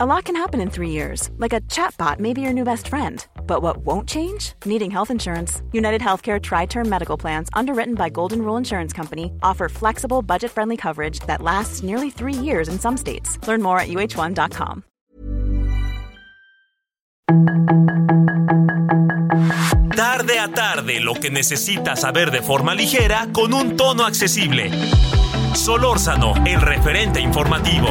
A lot can happen in three years, like a chatbot may be your new best friend. But what won't change? Needing health insurance. United Healthcare Tri Term Medical Plans, underwritten by Golden Rule Insurance Company, offer flexible, budget friendly coverage that lasts nearly three years in some states. Learn more at uh1.com. Tarde a tarde, lo que necesitas saber de forma ligera con un tono accesible. Solórzano, el referente informativo.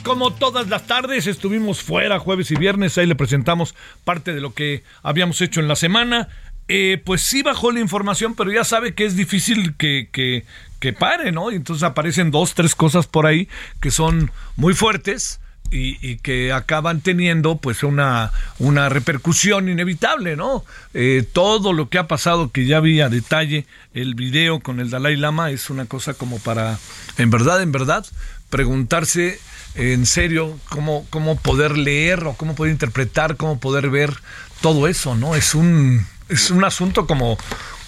Como todas las tardes. Estuvimos fuera jueves y viernes. Ahí le presentamos parte de lo que habíamos hecho en la semana. Eh, pues sí bajó la información, pero ya sabe que es difícil que, que, que pare, ¿no? Y entonces aparecen dos, tres cosas por ahí que son muy fuertes. Y, que acaban teniendo pues una, una repercusión inevitable, ¿no? Eh, todo lo que ha pasado, que ya vi a detalle el video con el Dalai Lama, es una cosa como para, en verdad, en verdad, preguntarse en serio cómo, cómo poder leer o cómo poder interpretar, cómo poder ver todo eso, ¿no? Es un, es un asunto como,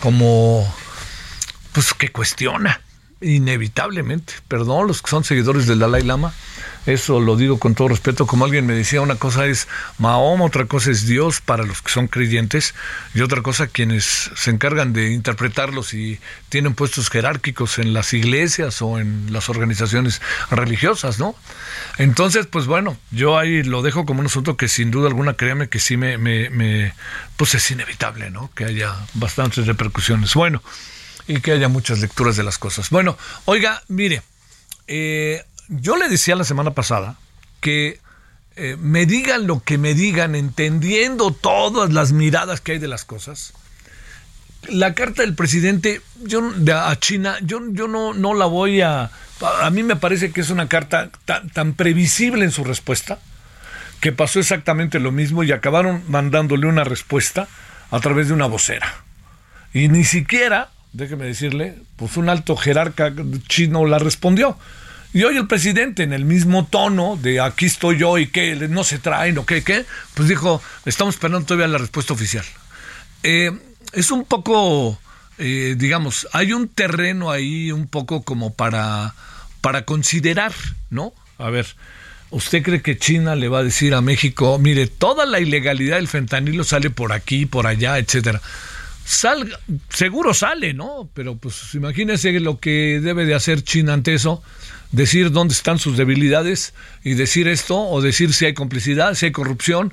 como, pues que cuestiona inevitablemente, perdón, los que son seguidores del Dalai Lama, eso lo digo con todo respeto, como alguien me decía, una cosa es Mahoma, otra cosa es Dios para los que son creyentes y otra cosa quienes se encargan de interpretarlos y tienen puestos jerárquicos en las iglesias o en las organizaciones religiosas, ¿no? Entonces, pues bueno, yo ahí lo dejo como un asunto que sin duda alguna, créame que sí me, me, pues es inevitable, ¿no? Que haya bastantes repercusiones. Bueno, y que haya muchas lecturas de las cosas. Bueno, oiga, mire, eh, yo le decía la semana pasada que eh, me digan lo que me digan, entendiendo todas las miradas que hay de las cosas. La carta del presidente yo, a China, yo, yo no, no la voy a... A mí me parece que es una carta tan, tan previsible en su respuesta, que pasó exactamente lo mismo y acabaron mandándole una respuesta a través de una vocera. Y ni siquiera, déjeme decirle, pues un alto jerarca chino la respondió. Y hoy el presidente, en el mismo tono de aquí estoy yo y que no se traen o qué, qué, pues dijo, estamos esperando todavía la respuesta oficial. Eh, es un poco, eh, digamos, hay un terreno ahí un poco como para, para considerar, ¿no? A ver, ¿usted cree que China le va a decir a México, mire, toda la ilegalidad del fentanilo sale por aquí, por allá, etcétera? Salga, seguro sale, ¿no? Pero pues imagínese lo que debe de hacer China ante eso decir dónde están sus debilidades y decir esto, o decir si hay complicidad, si hay corrupción,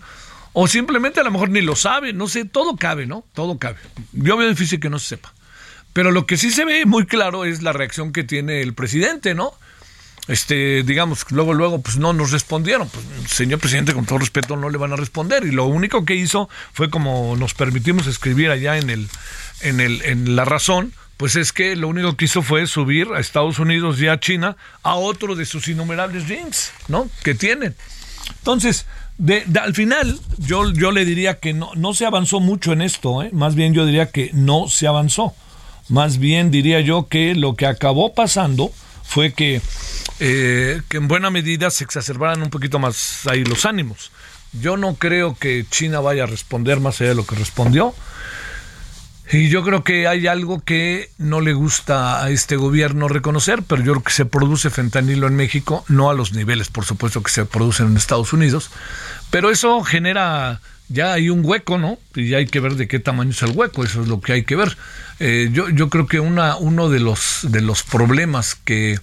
o simplemente a lo mejor ni lo sabe, no sé, todo cabe, ¿no? Todo cabe. Yo veo difícil que no se sepa. Pero lo que sí se ve muy claro es la reacción que tiene el presidente, ¿no? Este, digamos, luego, luego, pues no nos respondieron. Pues, señor presidente, con todo respeto, no le van a responder. Y lo único que hizo fue como nos permitimos escribir allá en el, en el, en la razón, pues es que lo único que hizo fue subir a Estados Unidos y a China a otro de sus innumerables rings, ¿no? Que tienen. Entonces, de, al final, yo, yo le diría que no, no se avanzó mucho en esto, ¿eh? más bien yo diría que no se avanzó. Más bien diría yo que lo que acabó pasando fue que, eh, que en buena medida se exacerbaran un poquito más ahí los ánimos. Yo no creo que China vaya a responder más allá de lo que respondió. Y yo creo que hay algo que no le gusta a este gobierno reconocer, pero yo creo que se produce fentanilo en México, no a los niveles, por supuesto, que se producen en Estados Unidos, pero eso genera, ya hay un hueco, ¿no? Y hay que ver de qué tamaño es el hueco, eso es lo que hay que ver. Eh, yo, yo creo que una, uno de los, de los problemas que,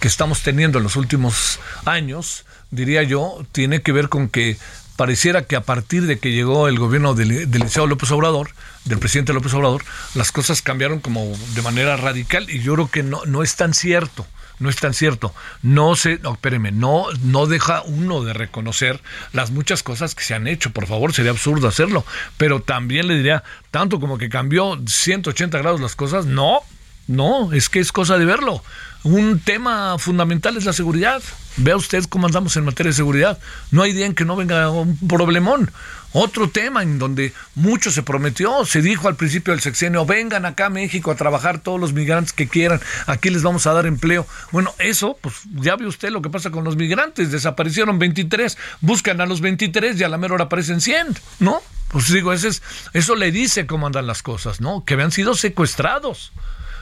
que estamos teniendo en los últimos años, diría yo, tiene que ver con que pareciera que a partir de que llegó el gobierno del, del López Obrador, del presidente López Obrador, las cosas cambiaron como de manera radical y yo creo que no, no es tan cierto. no es tan cierto. No se, no, no, no deja uno de reconocer las muchas cosas que se han hecho. Por favor, sería absurdo hacerlo. Pero también le diría, tanto como que cambió 180 grados las cosas, no, no, es que es cosa de verlo. Un tema fundamental es la seguridad. Vea usted cómo andamos en materia de seguridad. No hay día en que no venga un problemón. Otro tema en donde mucho se prometió, se dijo al principio del sexenio, vengan acá a México a trabajar todos los migrantes que quieran, aquí les vamos a dar empleo. Bueno, eso, pues ya ve usted lo que pasa con los migrantes, desaparecieron 23, buscan a los 23 y a la mera hora aparecen 100, ¿no? Pues digo, ese es, eso le dice cómo andan las cosas, ¿no? Que habían sido secuestrados.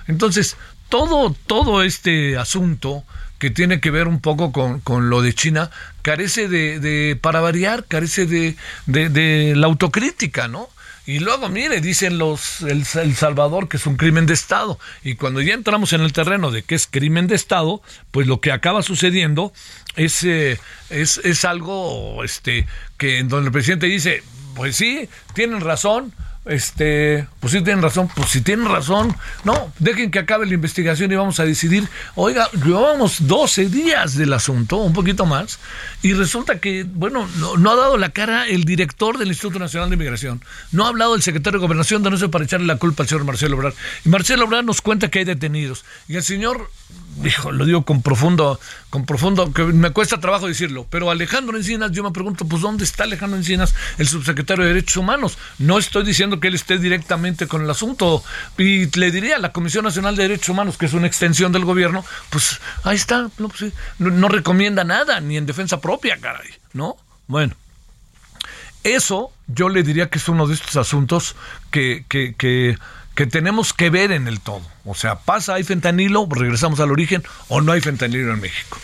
Entonces, todo, todo este asunto que tiene que ver un poco con, lo de China, carece de, para variar, carece de, de, la autocrítica, ¿no? Y luego, mire, dicen los el, Salvador que es un crimen de Estado. Y cuando ya entramos en el terreno de que es crimen de Estado, pues lo que acaba sucediendo es, eh, es, es algo este, que en donde el presidente dice, pues sí, tienen razón, este, pues sí tienen razón, pues si tienen razón, no, dejen que acabe la investigación y vamos a decidir, oiga, llevamos 12 días del asunto, un poquito más, y resulta que, bueno, no, ha dado la cara el director del Instituto Nacional de Migración, no ha hablado el secretario de Gobernación, de no para echarle la culpa al señor Marcelo Obrador, y Marcelo Obrador nos cuenta que hay detenidos, y el señor dijo, lo digo con profundo, con profundo, que me cuesta trabajo decirlo, pero Alejandro Encinas, yo me pregunto, pues ¿dónde está Alejandro Encinas, el subsecretario de Derechos Humanos? No estoy diciendo que él esté directamente con el asunto, y le diría a la Comisión Nacional de Derechos Humanos, que es una extensión del gobierno, pues ahí está, no, pues, no recomienda nada, ni en defensa propia, caray, ¿no? Bueno. Eso yo le diría que es uno de estos asuntos que, que, que que tenemos que ver en el todo. O sea, pasa, hay fentanilo, regresamos al origen, o no hay fentanilo en México.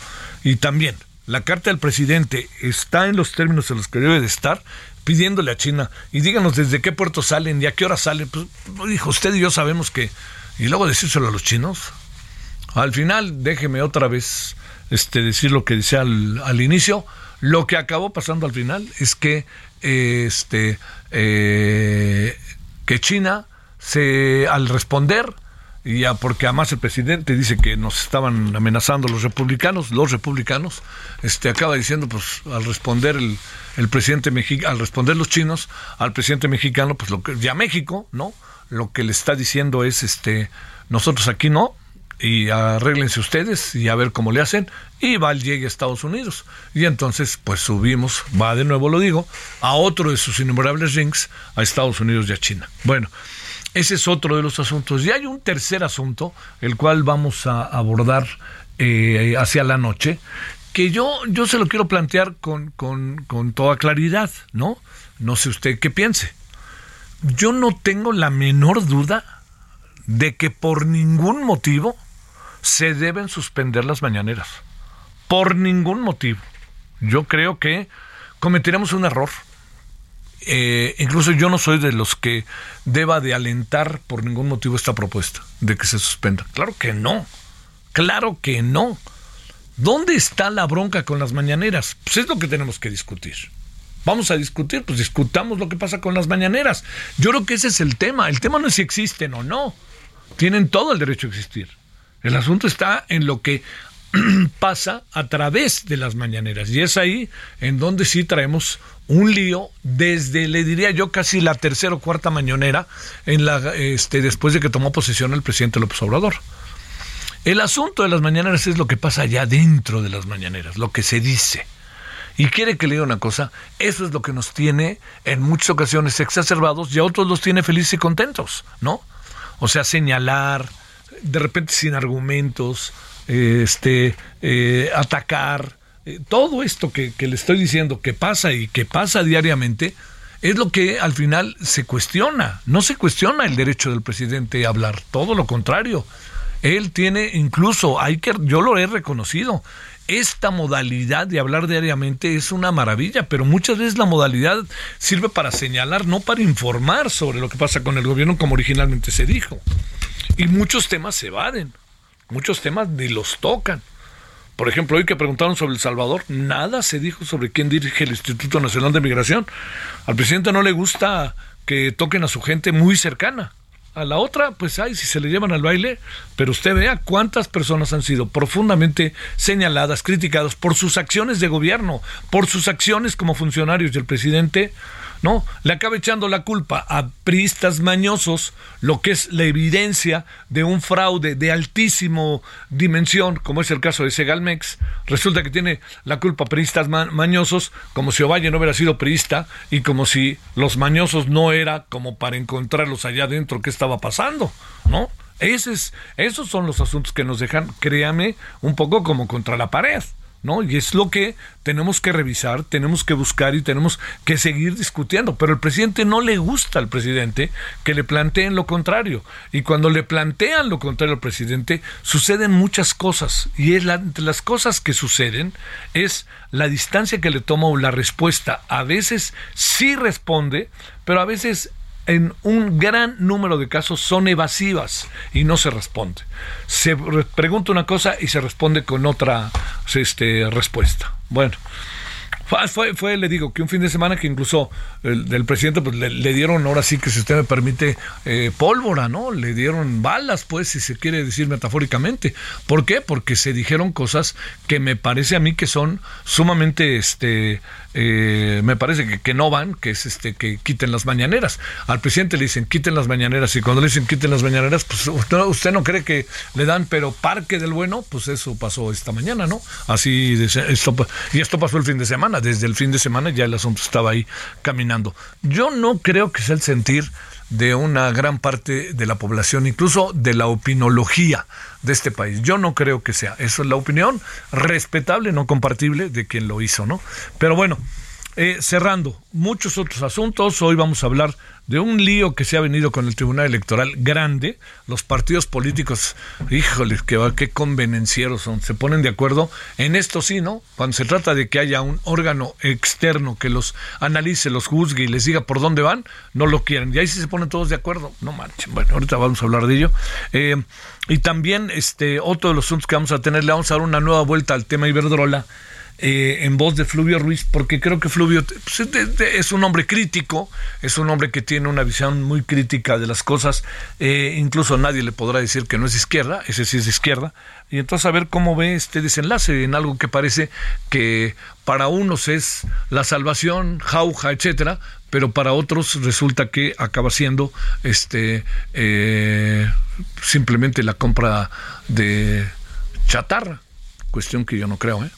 Y también, la carta del presidente está en los términos en los que debe de estar, pidiéndole a China, y díganos desde qué puerto salen y a qué hora salen. Pues, dijo, usted y yo sabemos que... Y luego decírselo a los chinos. Al final, déjeme otra vez este, decir lo que decía al, inicio. Lo que acabó pasando al final es que, este, eh, que China se al responder y ya porque además el presidente dice que nos estaban amenazando los republicanos, los republicanos, este acaba diciendo pues al responder el, el presidente mexicano, al responder los chinos al presidente mexicano, pues lo que ya México, ¿no? Lo que le está diciendo es este nosotros aquí no y arréglense ustedes y a ver cómo le hacen y va llegue a Estados Unidos y entonces pues subimos, va de nuevo lo digo, a otro de sus innumerables rings a Estados Unidos y a China. Bueno, ese es otro de los asuntos. Y hay un tercer asunto, el cual vamos a abordar eh, hacia la noche, que yo, yo se lo quiero plantear con, con, con toda claridad, ¿no? No sé usted qué piense. Yo no tengo la menor duda de que por ningún motivo se deben suspender las mañaneras. Por ningún motivo. Yo creo que cometeremos un error eh, incluso yo no soy de los que deba de alentar por ningún motivo esta propuesta de que se suspenda. Claro que no, claro que no. ¿Dónde está la bronca con las mañaneras? Pues es lo que tenemos que discutir. Vamos a discutir, pues discutamos lo que pasa con las mañaneras. Yo creo que ese es el tema. El tema no es si existen o no. Tienen todo el derecho a existir. El asunto está en lo que pasa a través de las mañaneras. Y es ahí en donde sí traemos un lío desde, le diría yo, casi la tercera o cuarta mañanera en la, este, después de que tomó posesión el presidente López Obrador. El asunto de las mañaneras es lo que pasa allá dentro de las mañaneras, lo que se dice. Y quiere que le diga una cosa, eso es lo que nos tiene en muchas ocasiones exacerbados y a otros los tiene felices y contentos, ¿no? O sea, señalar, de repente sin argumentos, este, eh, atacar, eh, todo esto que, le estoy diciendo que pasa y que pasa diariamente, es lo que al final se cuestiona. No se cuestiona el derecho del presidente a hablar, todo lo contrario. Él tiene incluso, hay que, yo lo he reconocido, esta modalidad de hablar diariamente es una maravilla, pero muchas veces la modalidad sirve para señalar, no para informar sobre lo que pasa con el gobierno como originalmente se dijo. Y muchos temas se evaden. Muchos temas ni los tocan. Por ejemplo, hoy que preguntaron sobre El Salvador, nada se dijo sobre quién dirige el Instituto Nacional de Migración. Al presidente no le gusta que toquen a su gente muy cercana. a la otra, pues ay, si se le llevan al baile, pero usted vea cuántas personas han sido profundamente señaladas, criticadas por sus acciones de gobierno, por sus acciones como funcionarios del presidente ¿no? Le acaba echando la culpa a priistas mañosos, lo que es la evidencia de un fraude de altísimo dimensión, como es el caso de Segalmex. Resulta que tiene la culpa a priistas mañosos, como si Ovalle no hubiera sido priista y como si los mañosos no era como para encontrarlos allá adentro qué estaba pasando, ¿no? Ese esos son los asuntos que nos dejan, créame, un poco como contra la pared. ¿No? Y es lo que tenemos que revisar, tenemos que buscar y tenemos que seguir discutiendo. Pero el presidente no le gusta al presidente que le planteen lo contrario. Y cuando le plantean lo contrario al presidente, suceden muchas cosas. Y es entre las cosas que suceden es la distancia que le toma o la respuesta. A veces sí responde, pero a veces en un gran número de casos son evasivas y no se responde. Se pregunta una cosa y se responde con otra este, respuesta. Bueno, fue, fue, le digo, que un fin de semana que incluso el, del presidente pues, le, dieron, ahora sí que si usted me permite, eh, pólvora, ¿no? Le dieron balas, pues, si se quiere decir metafóricamente. ¿Por qué? Porque se dijeron cosas que me parece a mí que son sumamente este, eh, me parece que, no van, que es este que quiten las mañaneras. Al presidente le dicen quiten las mañaneras y cuando le dicen quiten las mañaneras, pues usted, no cree que le dan, pero parque del bueno, pues eso pasó esta mañana, ¿no? Así esto, y esto pasó el fin de semana. Desde el fin de semana ya el asunto estaba ahí caminando. Yo no creo que sea el sentir de una gran parte de la población, incluso de la opinología de este país. Yo no creo que sea. Eso es la opinión respetable, no compartible de quien lo hizo, ¿no? Pero bueno, eh, cerrando, muchos otros asuntos. Hoy vamos a hablar de un lío que se ha venido con el Tribunal Electoral grande. Los partidos políticos, híjole, qué, qué convenencieros son. Se ponen de acuerdo en esto sí, ¿no? Cuando se trata de que haya un órgano externo que los analice, los juzgue y les diga por dónde van, no lo quieren. Y ahí sí se ponen todos de acuerdo. No marchen. Bueno, ahorita vamos a hablar de ello. Eh, y también este otro de los asuntos que vamos a tener, le vamos a dar una nueva vuelta al tema Iberdrola eh, en voz de Fluvio Ruiz, porque creo que Fluvio pues, es un hombre crítico, es un hombre que tiene una visión muy crítica de las cosas, eh, incluso nadie le podrá decir que no es izquierda, ese sí es de izquierda, y entonces a ver cómo ve este desenlace en algo que parece que para unos es la salvación, jauja, etcétera, pero para otros resulta que acaba siendo este eh, simplemente la compra de chatarra, cuestión que yo no creo, ¿eh?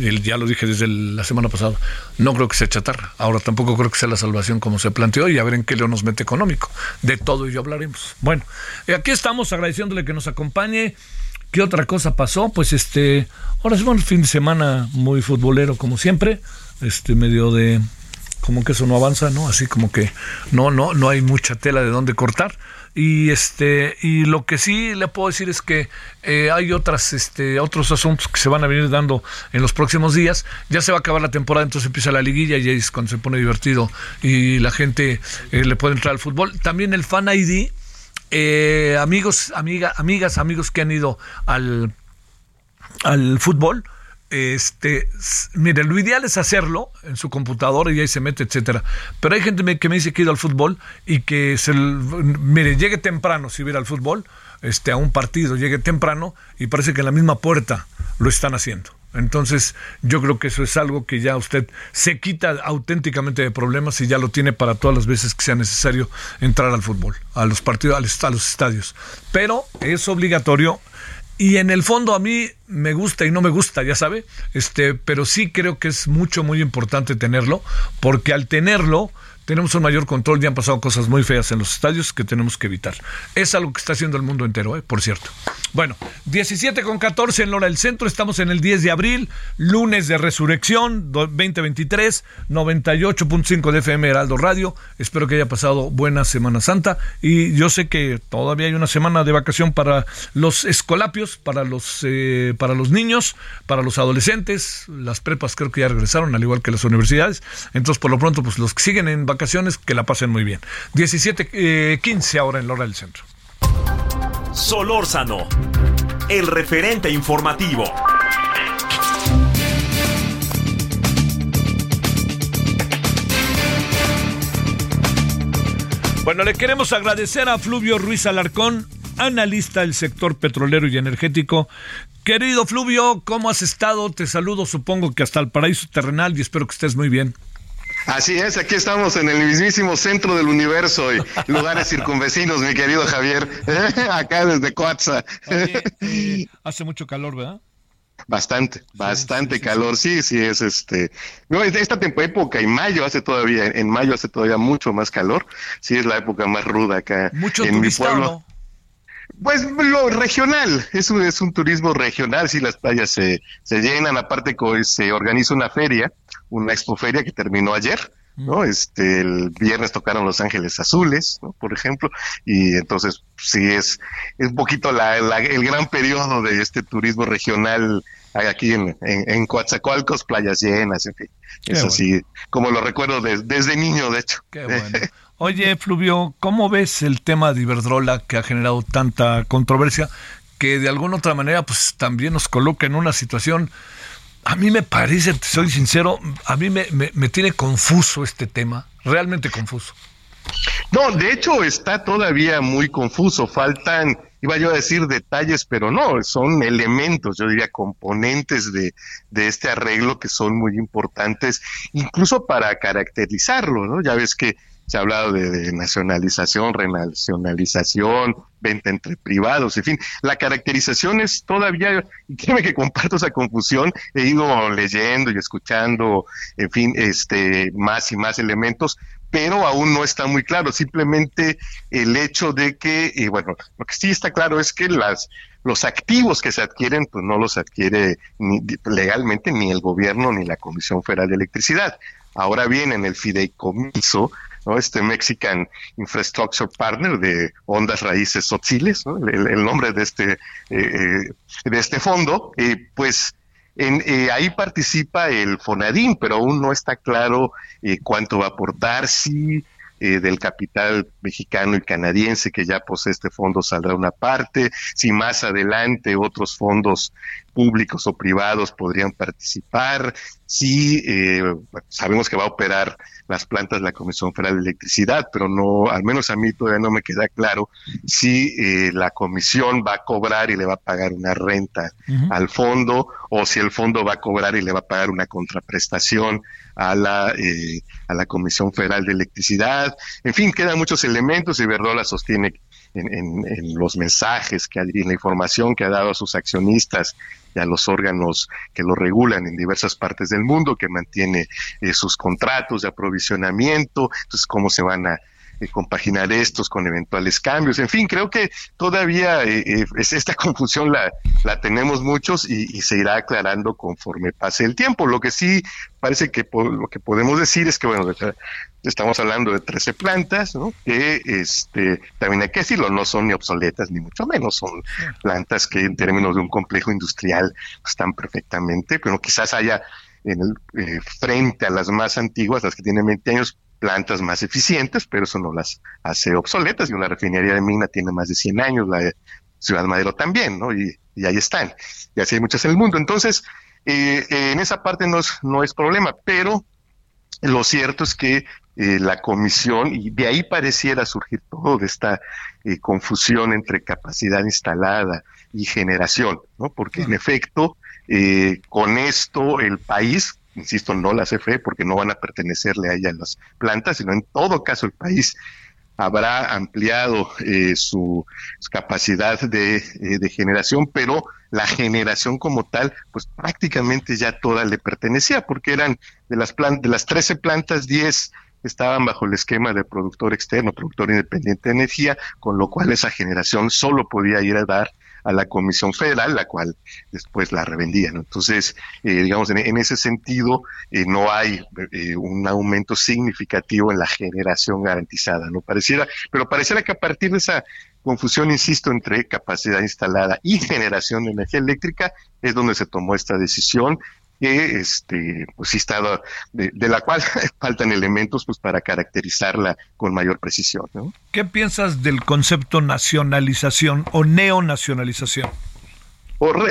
Ya lo dije desde la semana pasada, no creo que sea chatarra. Ahora tampoco creo que sea la salvación como se planteó y a ver en qué leo nos mete económico. De todo ello hablaremos. Bueno, aquí estamos agradeciéndole que nos acompañe. ¿Qué otra cosa pasó? Pues este, ahora es un fin de semana muy futbolero como siempre, este medio de como que eso no avanza, ¿no? Así como que no no no hay mucha tela de dónde cortar y este y lo que sí le puedo decir es que eh, hay otras este otros asuntos que se van a venir dando en los próximos días. Ya se va a acabar la temporada entonces empieza la liguilla y ahí es cuando se pone divertido y la gente eh, le puede entrar al fútbol. También el fan ID eh, amigos amiga, amigas amigos que han ido al al fútbol este, mire, lo ideal es hacerlo en su computadora y ahí se mete, etcétera. Pero hay gente que me dice que ido al fútbol y que se, mire, llegue temprano si hubiera al fútbol, este, a un partido, llegue temprano y parece que en la misma puerta lo están haciendo. Entonces, yo creo que eso es algo que ya usted se quita auténticamente de problemas y ya lo tiene para todas las veces que sea necesario entrar al fútbol, a los partidos, a los estadios. Pero es obligatorio y en el fondo a mí me gusta y no me gusta, ya sabe, este, pero sí creo que es mucho, muy importante tenerlo, porque al tenerlo, tenemos un mayor control, ya han pasado cosas muy feas en los estadios que tenemos que evitar. Es algo que está haciendo el mundo entero, ¿eh? por cierto. Bueno, 17 con 14 en Lora del Centro, estamos en el 10 de abril, lunes de resurrección 2023, 98.5 de FM Heraldo Radio. Espero que haya pasado buena Semana Santa y yo sé que todavía hay una semana de vacación para los escolapios, para los, eh, para los niños, para los adolescentes, las prepas creo que ya regresaron, al igual que las universidades. Entonces, por lo pronto, pues los que siguen en vacaciones, que la pasen muy bien. 17, 15 eh, ahora en Lora del Centro. Solórzano, el referente informativo. Bueno, le queremos agradecer a Fluvio Ruiz Alarcón, analista del sector petrolero y energético. Querido Fluvio, ¿cómo has estado? Te saludo, supongo que hasta el paraíso terrenal y espero que estés muy bien. Así es, aquí estamos en el mismísimo centro del universo y lugares circunvecinos, mi querido Javier, acá desde Coatza. Eh, hace mucho calor, ¿verdad? Bastante, bastante calor, sí, sí, es este, no, esta época, en mayo hace todavía, en mayo hace todavía mucho más calor, sí es la época más ruda acá en mi pueblo. Pues lo regional, es un, es un turismo regional, sí, las playas se, se llenan, aparte se organiza una feria, una expoferia que terminó ayer, ¿no? Mm. Este, el viernes tocaron Los Ángeles Azules, ¿no? Por ejemplo, y entonces sí es, es un poquito la, el gran periodo de este turismo regional aquí en, en, Coatzacoalcos, playas llenas, en fin. es así, como lo recuerdo desde niño, de hecho. Qué bueno. Oye, Fluvio, ¿cómo ves el tema de Iberdrola que ha generado tanta controversia que de alguna otra manera pues también nos coloca en una situación a mí me parece, soy sincero, a mí me, me, tiene confuso este tema, realmente confuso. No, de hecho está todavía muy confuso, faltan, iba yo a decir detalles, pero no, son elementos, yo diría componentes de, de este arreglo que son muy importantes, incluso para caracterizarlo, ¿no? Ya ves que se ha hablado de, nacionalización, renacionalización, venta entre privados, en fin, la caracterización es todavía, y créeme que comparto esa confusión, he ido leyendo y escuchando, en fin, este, más y más elementos, pero aún no está muy claro, simplemente el hecho de que, y bueno, lo que sí está claro es que las, los activos que se adquieren, pues no los adquiere ni, legalmente ni el gobierno ni la Comisión Federal de Electricidad. Ahora bien, en el fideicomiso, ¿no? Este Mexican Infrastructure Partner de Ondas Raíces Sotziles, el, nombre de este, eh, eh, de este fondo, eh, pues en, ahí participa el FONADIN, pero aún no está claro cuánto va a aportar, si del capital mexicano y canadiense que ya posee este fondo saldrá una parte, si más adelante otros fondos públicos o privados podrían participar, si sabemos que va a operar las plantas de la Comisión Federal de Electricidad, pero no, al menos a mí todavía no me queda claro si eh, la comisión va a cobrar y le va a pagar una renta al fondo o si el fondo va a cobrar y le va a pagar una contraprestación a la, eh, a la Comisión Federal de Electricidad. En fin, quedan muchos elementos y Verdola sostiene en, en, los mensajes que ha, en la información que ha dado a sus accionistas y a los órganos que lo regulan en diversas partes del mundo, que mantiene eh, sus contratos de aprovisionamiento, entonces cómo se van a eh, compaginar estos con eventuales cambios. En fin, creo que todavía eh, es esta confusión la, la tenemos muchos y, se irá aclarando conforme pase el tiempo. Lo que sí parece que lo que podemos decir es que, bueno, estamos hablando de 13 plantas, ¿no? que este, también hay que decirlo, no son ni obsoletas ni mucho menos, son plantas que en términos de un complejo industrial están perfectamente, pero quizás haya en el, frente a las más antiguas, las que tienen 20 años, plantas más eficientes, pero eso no las hace obsoletas. Y una refinería de mina tiene más de 100 años, la de Ciudad Madero también, ¿no? Y, ahí están. Y así hay muchas en el mundo. Entonces, eh, en esa parte no es, no es problema, pero lo cierto es que eh, la comisión, y de ahí pareciera surgir todo de esta eh, confusión entre capacidad instalada y generación, ¿no? Porque en efecto, con esto el país insisto, no la CFE, porque no van a pertenecerle a ella las plantas, sino en todo caso el país habrá ampliado eh, su, capacidad de, eh, generación, pero la generación como tal, pues prácticamente ya toda le pertenecía, porque eran de las, plan de las 13 plantas, 10 estaban bajo el esquema de productor externo, productor independiente de energía, con lo cual esa generación solo podía ir a dar a la Comisión Federal, la cual después la revendía. Entonces, eh, digamos, en, ese sentido, eh, no hay eh, un aumento significativo en la generación garantizada, ¿no? Pareciera, pero pareciera que a partir de esa confusión, insisto, entre capacidad instalada y generación de energía eléctrica, es donde se tomó esta decisión que este pues sí estaba de, la cual faltan elementos pues para caracterizarla con mayor precisión ¿no? ¿Qué piensas del concepto nacionalización o neonacionalización?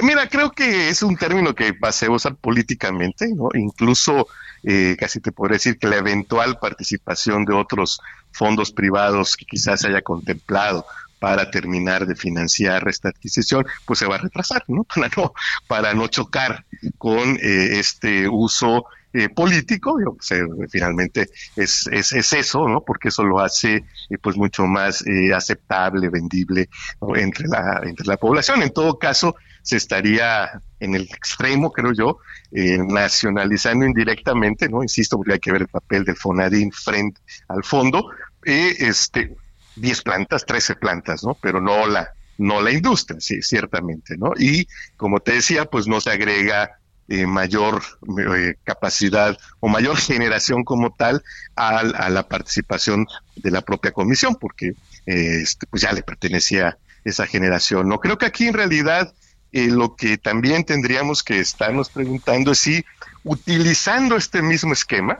mira, creo que es un término que va a usar políticamente, ¿no? Incluso eh, casi te podría decir que la eventual participación de otros fondos privados que quizás se haya contemplado para terminar de financiar esta adquisición, pues se va a retrasar, ¿no? Para no, para no chocar con eh, este uso eh, político, pues, eh, finalmente es, es, es, eso, ¿no? Porque eso lo hace pues mucho más aceptable, vendible entre, la, entre la población. En todo caso, se estaría en el extremo, creo yo, nacionalizando indirectamente, ¿no? Insisto, porque hay que ver el papel del FONADIN frente al fondo, este, 10 plantas, 13 plantas, ¿no? Pero no la, no la industria, sí, ciertamente, ¿no? Y como te decía, pues no se agrega eh, mayor eh, capacidad o mayor generación como tal a, la participación de la propia comisión, porque eh, este, pues ya le pertenecía esa generación. No creo que aquí en realidad lo que también tendríamos que estarnos preguntando es si utilizando este mismo esquema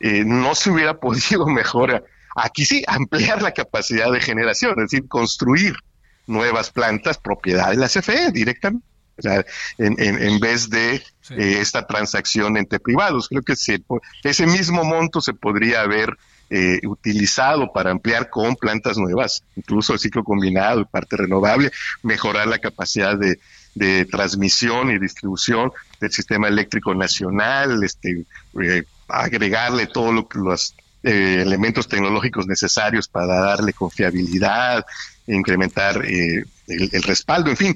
no se hubiera podido mejorar Aquí sí, ampliar la capacidad de generación, es decir, construir nuevas plantas propiedad de la CFE directamente. O sea, en, en, vez de eh, esta transacción entre privados. Creo que ese mismo monto se podría haber eh, utilizado para ampliar con plantas nuevas, incluso el ciclo combinado y parte renovable, mejorar la capacidad de, de transmisión y distribución del sistema eléctrico nacional, este, eh, agregarle todo lo que las eh, elementos tecnológicos necesarios para darle confiabilidad, incrementar eh, el, respaldo, en fin.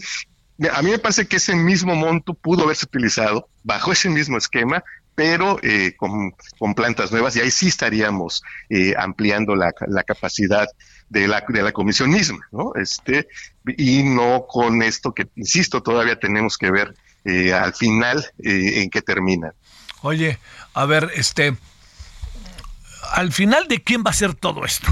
A mí me parece que ese mismo monto pudo haberse utilizado bajo ese mismo esquema, pero eh, con, plantas nuevas y ahí sí estaríamos ampliando la, capacidad de la, de la comisión misma, ¿no? Este, y no con esto que, insisto, todavía tenemos que ver al final en qué termina. Oye, a ver, este, al final de quién va a ser todo esto.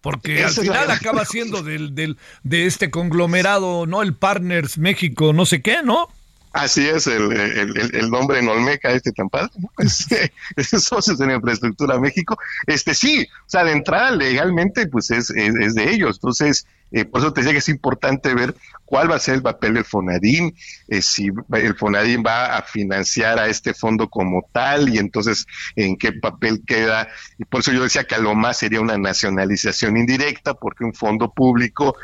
Porque al final acaba siendo del, del, de este conglomerado, ¿no? El Partners México, no sé qué, ¿no? Así es, el, el, nombre en Olmeca, este tan ¿no? Este, socios en Infraestructura México. Este sí, o sea, de entrada legalmente, pues es, es, de ellos. Entonces, eh, por eso te decía que es importante ver cuál va a ser el papel del Fonadín, eh, si el Fonadín va a financiar a este fondo como tal y entonces en qué papel queda. Y por eso yo decía que a lo más sería una nacionalización indirecta, porque un fondo público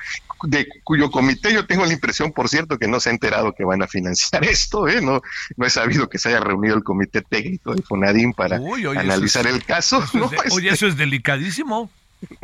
de cuyo comité yo tengo la impresión, por cierto, que no se ha enterado que van a financiar esto, ¿eh? no, no he sabido que se haya reunido el comité técnico del Fonadín para analizar el caso. oye, eso es delicadísimo.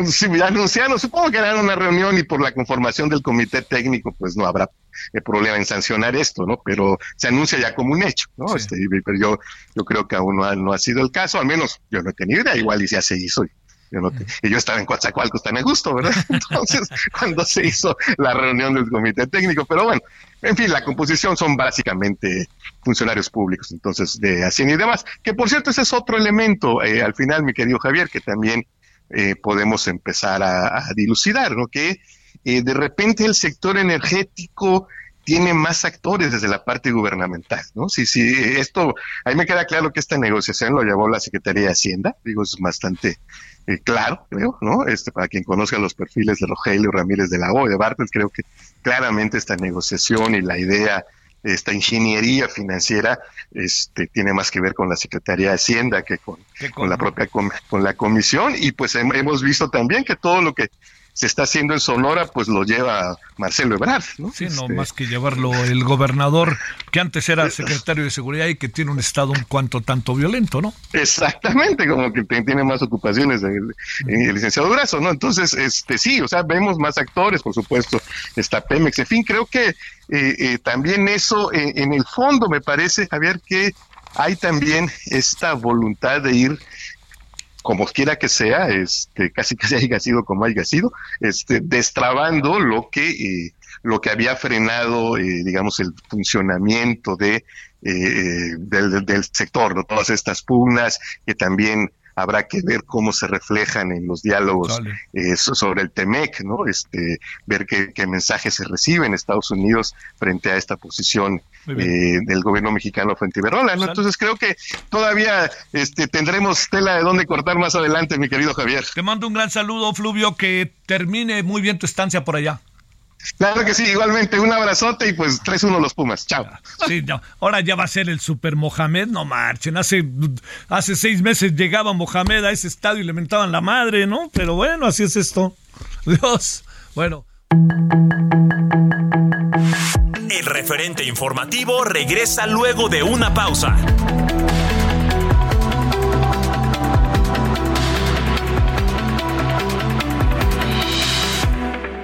Sí, anunciaron, supongo que harán una reunión y por la conformación del comité técnico, pues no habrá eh, problema en sancionar esto, ¿no? Pero se anuncia ya como un hecho, ¿no? Este, pero yo, yo creo que aún no ha, no ha sido el caso, al menos yo no he tenido idea, igual y ya se hizo. Yo no y yo estaba en Coatzacoalcos tan a gusto, ¿verdad? Entonces, cuando se hizo la reunión del comité técnico, pero bueno, en fin, la composición son básicamente funcionarios públicos, entonces, de Hacienda y demás. Que por cierto, ese es otro elemento, eh, al final, mi querido Javier, que también eh, podemos empezar a, dilucidar, ¿no? Que eh, de repente el sector energético tiene más actores desde la parte gubernamental, ¿no? Si, si esto, ahí me queda claro que esta negociación lo llevó la Secretaría de Hacienda, digo, es bastante eh, claro, creo, ¿no? Este, para quien conozca los perfiles de Rogelio Ramírez de la O, de Bartlett, creo que claramente esta negociación y la idea esta ingeniería financiera este, tiene más que ver con la Secretaría de Hacienda que con, con la propia con, la comisión y pues hemos visto también que todo lo que se está haciendo en Sonora, pues lo lleva Marcelo Ebrard, ¿no? Sí, no este, más que llevarlo el gobernador, que antes era secretario de Seguridad y que tiene un estado un cuanto tanto violento, ¿no? Exactamente, como que tiene más ocupaciones el, el licenciado Durazo, ¿no? Entonces, este sí, o sea, vemos más actores, por supuesto, está Pemex, en fin, creo que eh, eh, también eso, eh, en el fondo, me parece, Javier, que hay también esta voluntad de ir como quiera que sea, este, casi que haya sido como haya sido, este, destrabando lo que, eh, lo que había frenado, eh, digamos, el funcionamiento de, eh, del, del, sector, ¿no? todas estas pugnas que también habrá que ver cómo se reflejan en los diálogos eh, sobre el TEMEC, ¿no? Este, ver qué, mensajes se reciben en Estados Unidos frente a esta posición eh, del gobierno mexicano frente a Iberola, ¿no? Entonces creo que todavía este, tendremos tela de dónde cortar más adelante, mi querido Javier. Te mando un gran saludo, Fluvio, que termine muy bien tu estancia por allá. Claro que sí, igualmente, un abrazote y pues 3-1 los Pumas. Chao. Sí, ahora ya va a ser el Super Mohamed, no marchen. Hace, hace seis meses llegaba Mohamed a ese estadio y le mentaban la madre, ¿no? Pero bueno, así es esto. Dios, bueno. El referente informativo regresa luego de una pausa.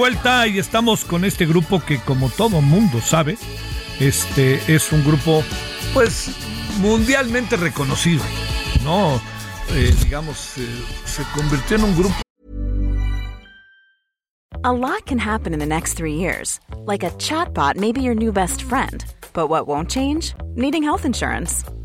Vuelta y estamos con este grupo que como todo mundo sabe, este es un grupo pues mundialmente reconocido, ¿no? Eh, digamos, eh, se convirtió en un grupo. A lot can happen in the next three years. Like a chatbot may be your new best friend. But what won't change? Needing health insurance.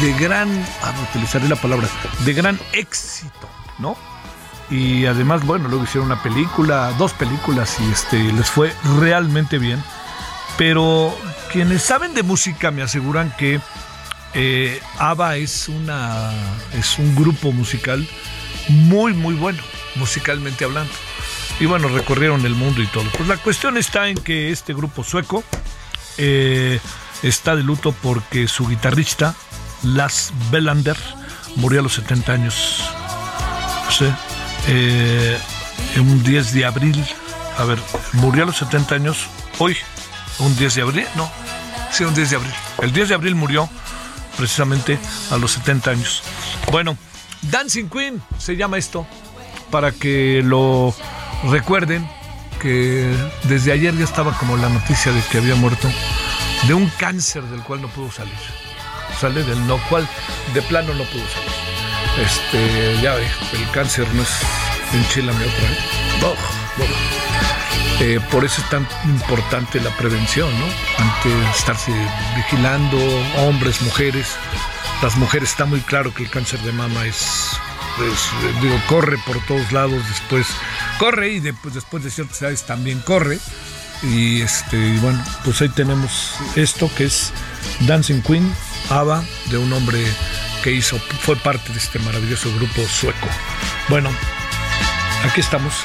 de gran, ah, utilizaré la palabra, de gran éxito, ¿no? y además, bueno, luego hicieron una película, dos películas y este les fue realmente bien. Pero quienes saben de música me aseguran que eh, ABBA es una es un grupo musical muy muy bueno musicalmente hablando. Y bueno, recorrieron el mundo y todo. Pues la cuestión está en que este grupo sueco eh, está de luto porque su guitarrista, Lars Belander, murió a los 70 años. Sí, eh, un 10 de abril, a ver, murió a los 70 años, hoy, un 10 de abril, no, sí, un 10 de abril. El 10 de abril murió precisamente a los 70 años. Bueno, Dancing Queen se llama esto, para que lo recuerden, que desde ayer ya estaba como la noticia de que había muerto de un cáncer del cual no pudo salir. Sale del no cual de plano no pudo salir. Este, ya ve, el cáncer no es enchilame otra vez. Eh, por eso es tan importante la prevención, ¿no? Ante estarse vigilando, hombres, mujeres. Las mujeres está muy claro que el cáncer de mama es, digo, corre por todos lados, después corre y después, después de ciertas edades también corre. Y este, bueno, pues ahí tenemos esto que es Dancing Queen, Ava, de un hombre que hizo, fue parte de este maravilloso grupo sueco. Bueno, aquí estamos.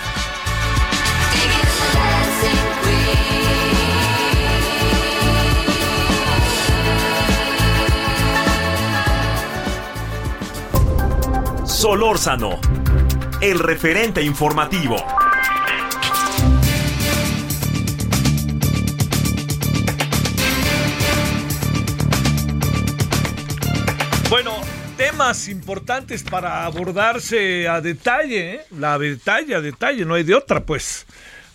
Solórzano, el referente informativo. Temas importantes para abordarse a detalle, ¿eh? la detalle, a detalle, no hay de otra, pues.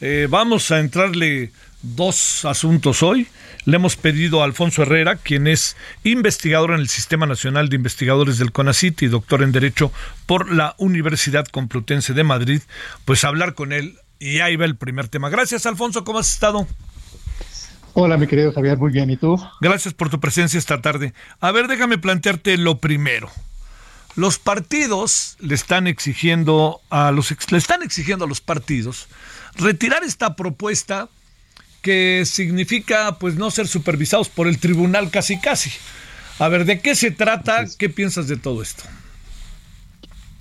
Eh, vamos a entrarle dos asuntos hoy. Le hemos pedido a Alfonso Herrera, quien es investigador en el Sistema Nacional de Investigadores del CONACIT y doctor en Derecho por la Universidad Complutense de Madrid, pues hablar con él. Y ahí va el primer tema. Gracias, Alfonso, ¿cómo has estado? Hola, mi querido Javier, muy bien. ¿Y tú? Gracias por tu presencia esta tarde. A ver, déjame plantearte lo primero. Los partidos le están exigiendo a los le están exigiendo a los partidos retirar esta propuesta que significa pues no ser supervisados por el tribunal casi casi. A ver, ¿de qué se trata? ¿Qué piensas de todo esto?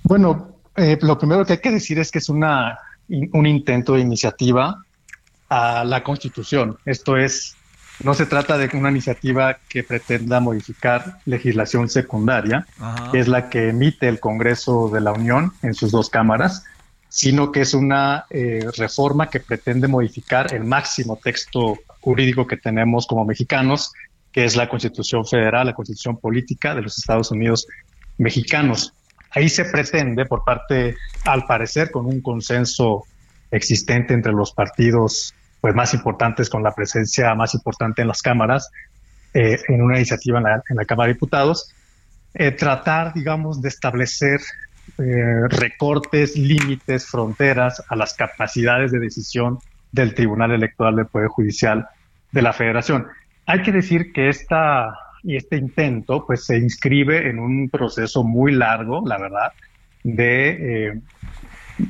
Bueno, eh, lo primero que hay que decir es que es una, un intento de iniciativa a la Constitución. Esto es, no se trata de una iniciativa que pretenda modificar legislación secundaria, que es la que emite el Congreso de la Unión en sus dos cámaras, sino que es una eh, reforma que pretende modificar el máximo texto jurídico que tenemos como mexicanos, que es la Constitución Federal, la Constitución Política de los Estados Unidos mexicanos. Ahí se pretende, por parte, al parecer, con un consenso existente entre los partidos pues, más importantes, con la presencia más importante en las cámaras, eh, en una iniciativa en la, en la Cámara de Diputados, eh, tratar, digamos, de establecer eh, recortes, límites, fronteras a las capacidades de decisión del Tribunal Electoral del Poder Judicial de la Federación. Hay que decir que esta y este intento pues se inscribe en un proceso muy largo, la verdad, de, eh,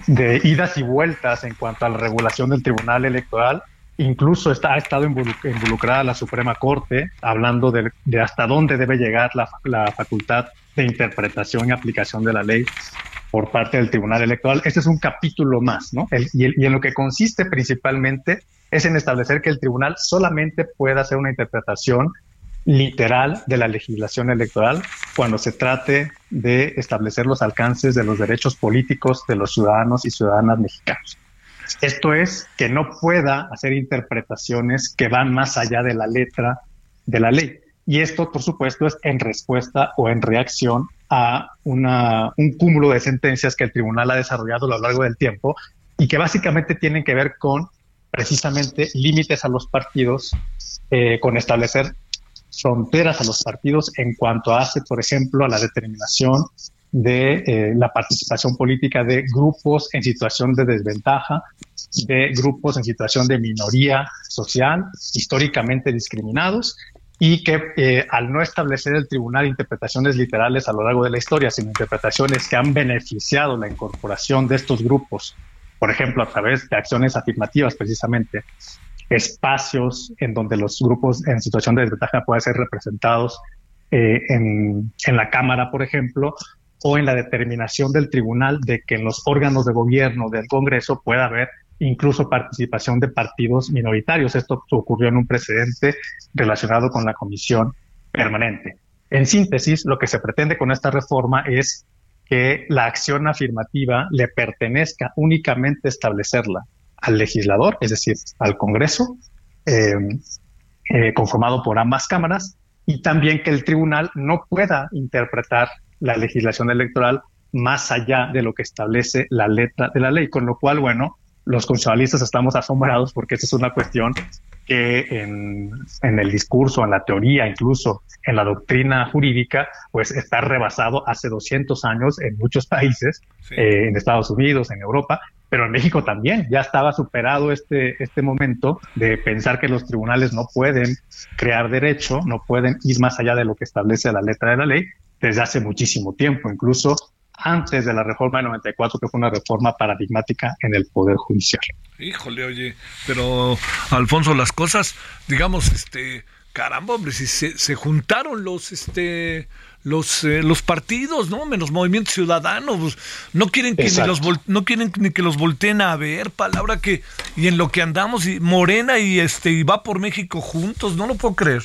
de idas y vueltas en cuanto a la regulación del Tribunal Electoral. Incluso está, ha estado involucrada la Suprema Corte hablando de, hasta dónde debe llegar la, la facultad de interpretación y aplicación de la ley por parte del Tribunal Electoral. Este es un capítulo más, ¿no? y, en lo que consiste principalmente es en establecer que el tribunal solamente puede hacer una interpretación literal de la legislación electoral cuando se trate de establecer los alcances de los derechos políticos de los ciudadanos y ciudadanas mexicanos. Esto es que no pueda hacer interpretaciones que van más allá de la letra de la ley. Y esto, por supuesto, es en respuesta o en reacción a una, un cúmulo de sentencias que el tribunal ha desarrollado a lo largo del tiempo y que básicamente tienen que ver con precisamente límites a los partidos, eh, con establecer fronteras a los partidos en cuanto hace, por ejemplo, a la determinación de eh, la participación política de grupos en situación de desventaja, de grupos en situación de minoría social, históricamente discriminados, y que eh, al no establecer el tribunal interpretaciones literales a lo largo de la historia, sino interpretaciones que han beneficiado la incorporación de estos grupos, por ejemplo, a través de acciones afirmativas precisamente, espacios en donde los grupos en situación de desventaja puedan ser representados eh, en, en la Cámara, por ejemplo, o en la determinación del tribunal de que en los órganos de gobierno del Congreso pueda haber incluso participación de partidos minoritarios. Esto ocurrió en un precedente relacionado con la comisión permanente. En síntesis, lo que se pretende con esta reforma es que la acción afirmativa le pertenezca únicamente establecerla al legislador, es decir, al Congreso, eh, eh, conformado por ambas cámaras, y también que el tribunal no pueda interpretar la legislación electoral más allá de lo que establece la letra de la ley, con lo cual, bueno, los constitucionalistas estamos asombrados porque esa es una cuestión que en, el discurso, en la teoría, incluso en la doctrina jurídica, pues está rebasado hace 200 años en muchos países, eh, en Estados Unidos, en Europa, pero en México también ya estaba superado este, este momento de pensar que los tribunales no pueden crear derecho, no pueden ir más allá de lo que establece la letra de la ley desde hace muchísimo tiempo. Incluso antes de la reforma de 94, que fue una reforma paradigmática en el Poder Judicial. Híjole, oye, pero Alfonso, las cosas, digamos, este, caramba, hombre, si se, juntaron los, este, los, eh, los partidos, ¿no? Menos Movimiento Ciudadano, pues, no quieren que ni los no quieren ni que los volteen a ver, palabra que y en lo que andamos y Morena y este y va por México juntos, no lo puedo creer.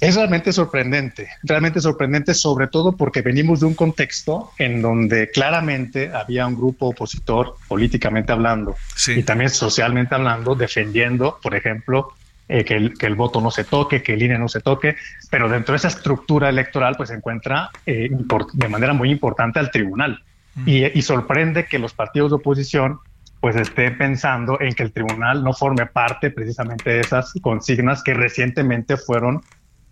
Es realmente sorprendente, realmente sorprendente, sobre todo porque venimos de un contexto en donde claramente había un grupo opositor, políticamente hablando, y también socialmente hablando, defendiendo, por ejemplo, eh, que, el, que, el, voto no se toque, que el INE no se toque, pero dentro de esa estructura electoral pues se encuentra eh, de manera muy importante al tribunal. Mm. Y, y, sorprende que los partidos de oposición pues estén pensando en que el tribunal no forme parte precisamente de esas consignas que recientemente fueron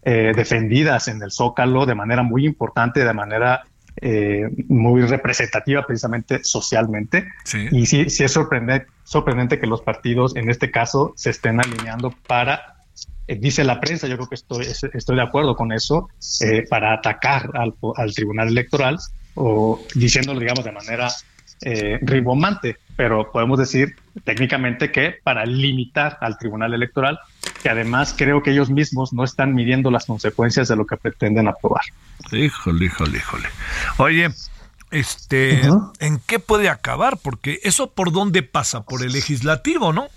eh, defendidas en el Zócalo de manera muy importante, de manera eh, muy representativa precisamente socialmente. Y sí, sí es sorprendente, sorprendente que los partidos en este caso se estén alineando para, eh, dice la prensa, yo creo que estoy, estoy de acuerdo con eso, eh, para atacar al, al, Tribunal Electoral o diciéndolo, digamos, de manera eh, ribombante, pero podemos decir técnicamente que para limitar al Tribunal Electoral, que además creo que ellos mismos no están midiendo las consecuencias de lo que pretenden aprobar. Híjole, híjole, híjole. Oye, este, ¿en qué puede acabar? Porque eso por dónde pasa, por el legislativo, ¿no?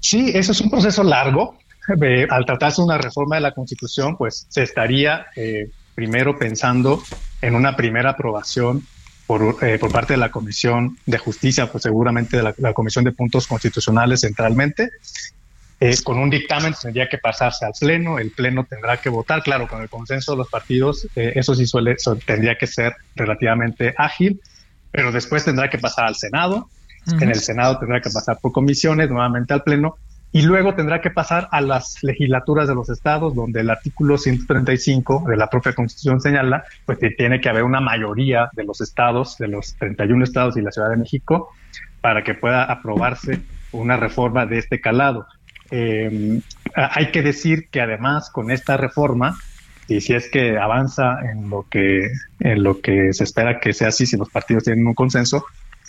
Sí, eso es un proceso largo. Eh, al tratarse de una reforma de la Constitución, pues se estaría eh, primero pensando en una primera aprobación por, eh, por, parte de la Comisión de Justicia, pues seguramente de la, la Comisión de Puntos Constitucionales centralmente, eh, con un dictamen tendría que pasarse al Pleno, el Pleno tendrá que votar, claro, con el consenso de los partidos, eh, eso sí suele, tendría que ser relativamente ágil, pero después tendrá que pasar al Senado, en el Senado tendrá que pasar por comisiones, nuevamente al Pleno, y luego tendrá que pasar a las legislaturas de los estados, donde el artículo 135 de la propia Constitución señala, pues que tiene que haber una mayoría de los estados, de los 31 estados y la Ciudad de México, para que pueda aprobarse una reforma de este calado. Eh, hay que decir que además con esta reforma, y si es que avanza en lo que, en lo que se espera que sea así, si los partidos tienen un consenso,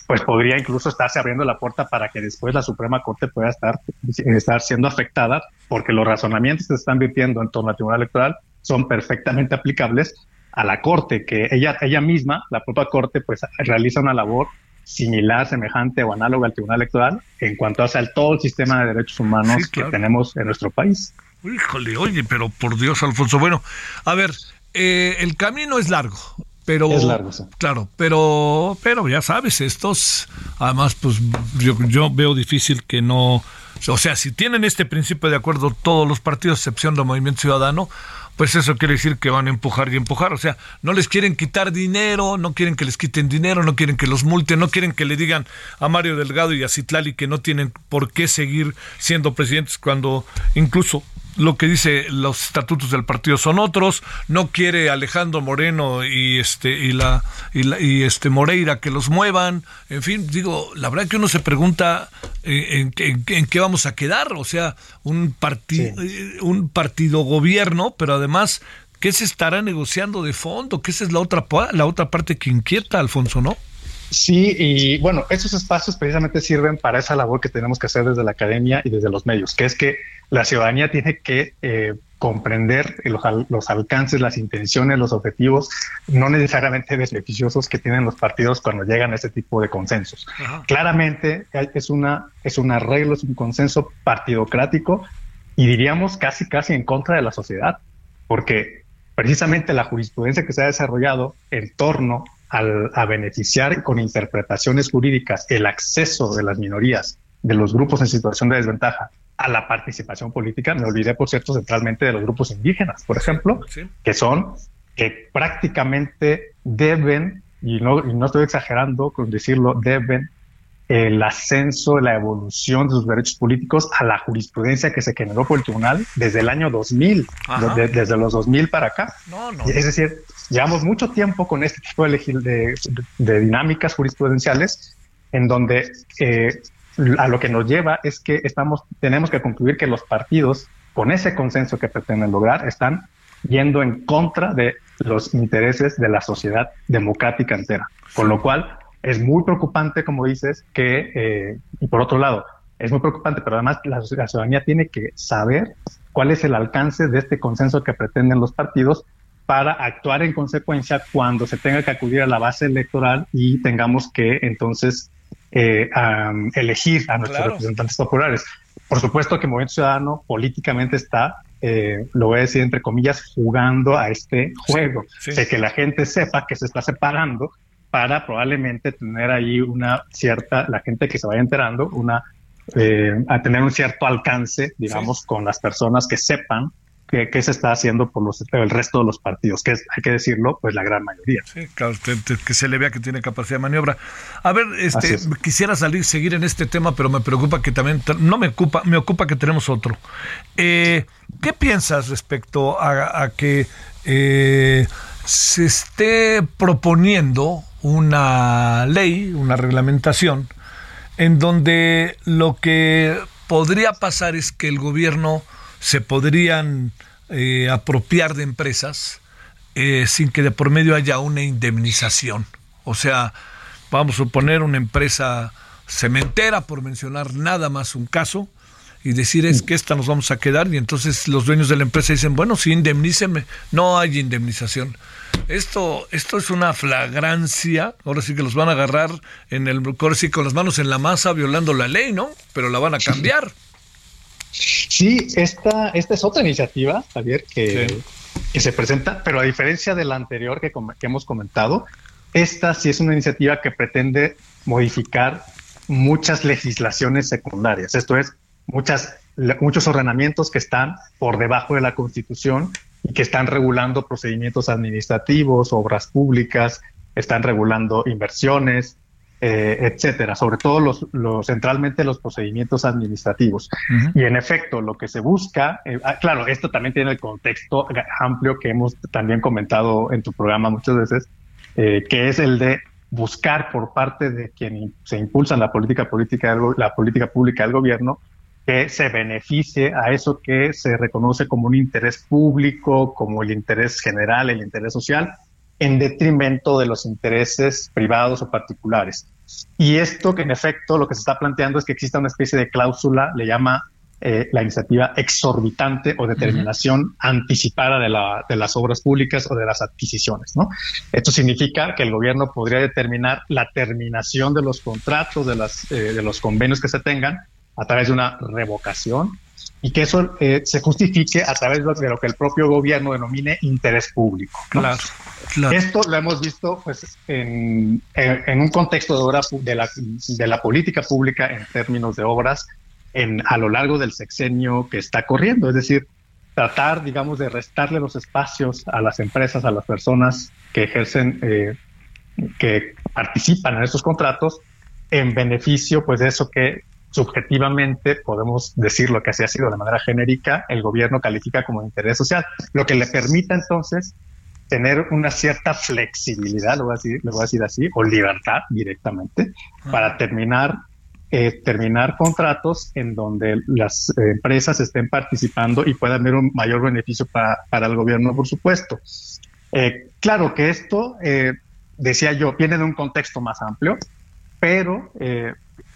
pues podría incluso estarse abriendo la puerta para que después la Suprema Corte pueda estar, estar siendo afectada, porque los razonamientos que se están viviendo en torno al Tribunal Electoral son perfectamente aplicables a la Corte, que ella, ella misma, la propia Corte, pues realiza una labor similar, semejante o análogo al Tribunal Electoral en cuanto hace al todo el sistema de derechos humanos que tenemos en nuestro país. Híjole, oye, pero por Dios, Alfonso. Bueno, a ver, eh, el camino es largo, pero es largo, claro, pero pero ya sabes, estos además pues yo, yo veo difícil que no, o sea, si tienen este principio de acuerdo todos los partidos, excepción del Movimiento Ciudadano, pues eso quiere decir que van a empujar y empujar. O sea, no les quieren quitar dinero, no quieren que les quiten dinero, no quieren que los multen, no quieren que le digan a Mario Delgado y a Citlali que no tienen por qué seguir siendo presidentes cuando incluso lo que dice los estatutos del partido son otros, no quiere Alejandro Moreno y este y la y, este Moreira que los muevan, en fin, digo, la verdad que uno se pregunta eh, en, qué vamos a quedar, o sea, un partido eh, un partido gobierno, pero además ¿qué se estará negociando de fondo? Que esa es la otra la otra parte que inquieta, Alfonso, ¿no? Sí, y bueno, esos espacios precisamente sirven para esa labor que tenemos que hacer desde la academia y desde los medios, que es que la ciudadanía tiene que eh, comprender los, alcances, las intenciones, los objetivos, no necesariamente beneficiosos que tienen los partidos cuando llegan a este tipo de consensos. Claramente es una, es un arreglo, es un consenso partidocrático y diríamos casi, casi en contra de la sociedad, porque precisamente la jurisprudencia que se ha desarrollado en torno a beneficiar con interpretaciones jurídicas el acceso de las minorías, de los grupos en situación de desventaja a la participación política. Me olvidé, por cierto, centralmente de los grupos indígenas, por ejemplo, que son, que prácticamente deben, y no, y no estoy exagerando con decirlo, deben el ascenso, la evolución de sus derechos políticos a la jurisprudencia que se generó por el tribunal desde el año 2000, desde los 2000 para acá. Es decir, llevamos mucho tiempo con este tipo de, de, dinámicas jurisprudenciales en donde eh, a lo que nos lleva es que estamos, tenemos que concluir que los partidos, con ese consenso que pretenden lograr, están yendo en contra de los intereses de la sociedad democrática entera. Con lo cual, es muy preocupante, como dices, que, eh, y por otro lado, es muy preocupante, pero además la, ciudadanía tiene que saber cuál es el alcance de este consenso que pretenden los partidos para actuar en consecuencia cuando se tenga que acudir a la base electoral y tengamos que entonces eh, elegir a nuestros representantes populares. Por supuesto que Movimiento Ciudadano políticamente está, eh, lo voy a decir entre comillas, jugando a este juego, de que la gente sepa que se está separando para probablemente tener ahí una cierta, la gente que se vaya enterando, una eh, a tener un cierto alcance, digamos, con las personas que sepan qué, se está haciendo por los, el resto de los partidos, que es, hay que decirlo, pues la gran mayoría. Sí, claro, que se le vea que tiene capacidad de maniobra. A ver, este, quisiera salir, seguir en este tema, pero me preocupa que también, no me ocupa, me ocupa que tenemos otro. Eh, ¿Qué piensas respecto a, que eh, se esté proponiendo una ley, una reglamentación, en donde lo que podría pasar es que el gobierno se podrían eh, apropiar de empresas eh, sin que de por medio haya una indemnización. O sea, vamos a suponer una empresa cementera, por mencionar nada más un caso, y decir es que esta nos vamos a quedar y entonces los dueños de la empresa dicen, bueno, sí, indemníceme. No hay indemnización. Esto, esto es una flagrancia, ahora sí que los van a agarrar en el, ahora sí con las manos en la masa violando la ley, ¿no? Pero la van a cambiar. Sí, esta, esta es otra iniciativa, Javier, que, que se presenta, pero a diferencia de la anterior que, que hemos comentado, esta sí es una iniciativa que pretende modificar muchas legislaciones secundarias, esto es, muchas, muchos ordenamientos que están por debajo de la Constitución y que están regulando procedimientos administrativos, obras públicas, están regulando inversiones, eh, etcétera, sobre todo los, los, centralmente los procedimientos administrativos. Y en efecto, lo que se busca, eh, ah, claro, esto también tiene el contexto amplio que hemos también comentado en tu programa muchas veces, eh, que es el de buscar por parte de quien se impulsa la política política la política pública del gobierno que se beneficie a eso que se reconoce como un interés público, como el interés general, el interés social, en detrimento de los intereses privados o particulares. Y esto que en efecto lo que se está planteando es que exista una especie de cláusula, le llama eh, la iniciativa exorbitante o determinación anticipada de, la, de, las obras públicas o de las adquisiciones. ¿no? Esto significa que el gobierno podría determinar la terminación de los contratos, de, las, eh, de los convenios que se tengan a través de una revocación y que eso eh, se justifique a través de lo que el propio gobierno denomine interés público. Esto lo hemos visto pues, en, un contexto de, obra, de, la, de la política pública en términos de obras en, a lo largo del sexenio que está corriendo, es decir, tratar, digamos, de restarle los espacios a las empresas, a las personas que ejercen, eh, que participan en estos contratos en beneficio, pues, de eso que subjetivamente podemos decir lo que así ha sido de manera genérica, el gobierno califica como interés social, lo que le permita entonces tener una cierta flexibilidad, lo voy a decir, lo voy a decir así, o libertad directamente, para terminar, eh, terminar contratos en donde las empresas estén participando y puedan haber un mayor beneficio para, para el gobierno, por supuesto. Eh, claro que esto, eh, decía yo, viene de un contexto más amplio, pero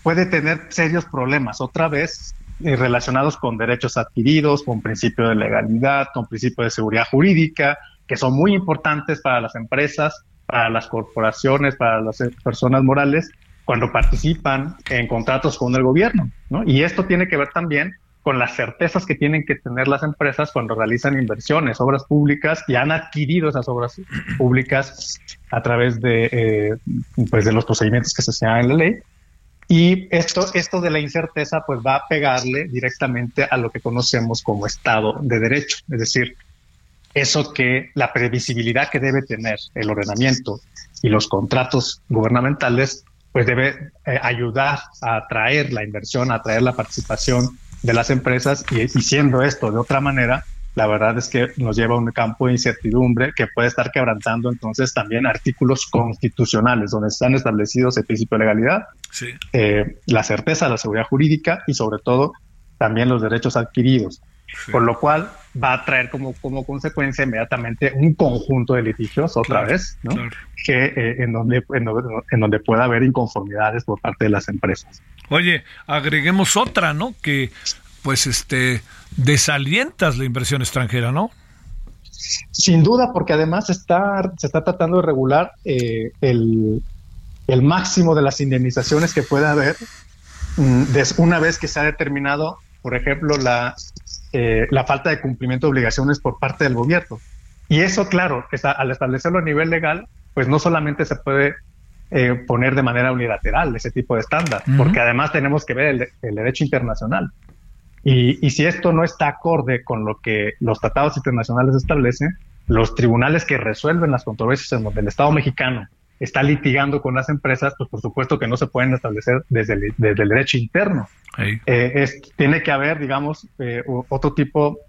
puede tener serios problemas, otra vez relacionados con derechos adquiridos, con principio de legalidad, con principio de seguridad jurídica, que son muy importantes para las empresas, para las corporaciones, para las personas morales, cuando participan en contratos con el gobierno. ¿no? Y esto tiene que ver también con las certezas que tienen que tener las empresas cuando realizan inversiones, obras públicas y han adquirido esas obras públicas a través de, eh, pues de los procedimientos que se señalan en la ley. Y esto, esto de la incerteza pues va a pegarle directamente a lo que conocemos como Estado de Derecho, es decir, eso que la previsibilidad que debe tener el ordenamiento y los contratos gubernamentales, pues debe eh, ayudar a atraer la inversión, a atraer la participación de las empresas y, siendo esto de otra manera, la verdad es que nos lleva a un campo de incertidumbre que puede estar quebrantando entonces también artículos constitucionales donde están establecidos el principio de legalidad, eh, la certeza, la seguridad jurídica y sobre todo también los derechos adquiridos. Por lo cual va a traer como, como consecuencia inmediatamente un conjunto de litigios otra vez, ¿no? Que eh, en, donde, en, donde, pueda haber inconformidades por parte de las empresas. Oye, agreguemos otra, ¿no? Que pues este desalientas la inversión extranjera, ¿no? Sin duda, porque además está, se está tratando de regular eh, el, el máximo de las indemnizaciones que pueda haber mm, una vez que se ha determinado, por ejemplo, la eh, la falta de cumplimiento de obligaciones por parte del gobierno. Y eso, claro, está, al establecerlo a nivel legal, pues no solamente se puede eh, poner de manera unilateral ese tipo de estándar, porque además tenemos que ver el, derecho internacional. Y, y, si esto no está acorde con lo que los tratados internacionales establecen, los tribunales que resuelven las controversias en donde el Estado mexicano está litigando con las empresas, pues por supuesto que no se pueden establecer desde el, desde el derecho interno. Eh, es, tiene que haber, digamos, eh, otro tipo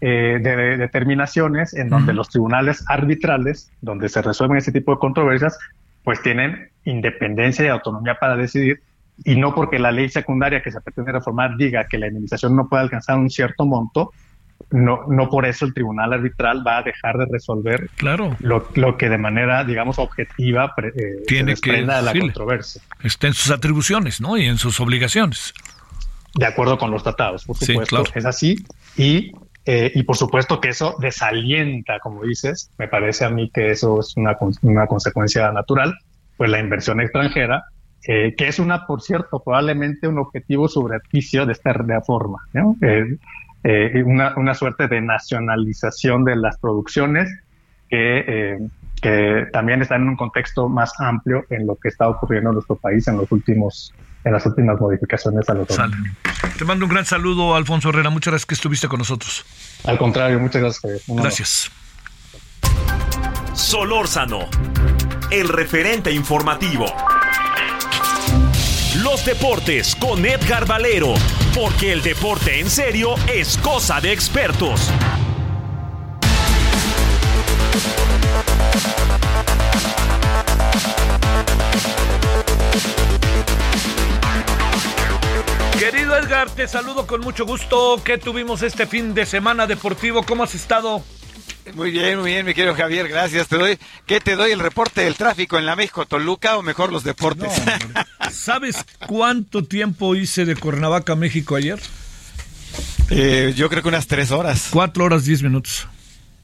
eh, de, determinaciones en donde los tribunales arbitrales, donde se resuelven ese tipo de controversias, pues tienen independencia y autonomía para decidir y no porque la ley secundaria que se pretende reformar diga que la indemnización no puede alcanzar un cierto monto, no, no por eso el tribunal arbitral va a dejar de resolver claro. lo, lo que de manera, digamos, objetiva eh, tiene que de la controversia. Está en sus atribuciones, ¿no? Y en sus obligaciones. De acuerdo con los tratados, por supuesto, es así. Y, eh, y por supuesto que eso desalienta, como dices, me parece a mí que eso es una, una consecuencia natural, pues la inversión extranjera eh, que es una, por cierto, probablemente un objetivo subrepticio de esta reforma. ¿no? Eh, eh, una, una, suerte de nacionalización de las producciones que, eh, que también está en un contexto más amplio en lo que está ocurriendo en nuestro país en los últimos en las últimas modificaciones a los Te mando un gran saludo, Alfonso Herrera. Muchas gracias que estuviste con nosotros. Al contrario, muchas gracias. Gracias. Solórzano, el referente informativo. Deportes con Edgar Valero, porque el deporte en serio es cosa de expertos. Querido Edgar, te saludo con mucho gusto. ¿Qué tuvimos este fin de semana deportivo? ¿Cómo has estado? Muy bien, muy bien, mi querido Javier, gracias. Te doy, ¿Qué te doy el reporte del tráfico en la México Toluca o mejor los deportes? ¿Sabes cuánto tiempo hice de Cuernavaca, México ayer? Eh, yo creo que unas tres horas. Cuatro horas, diez minutos.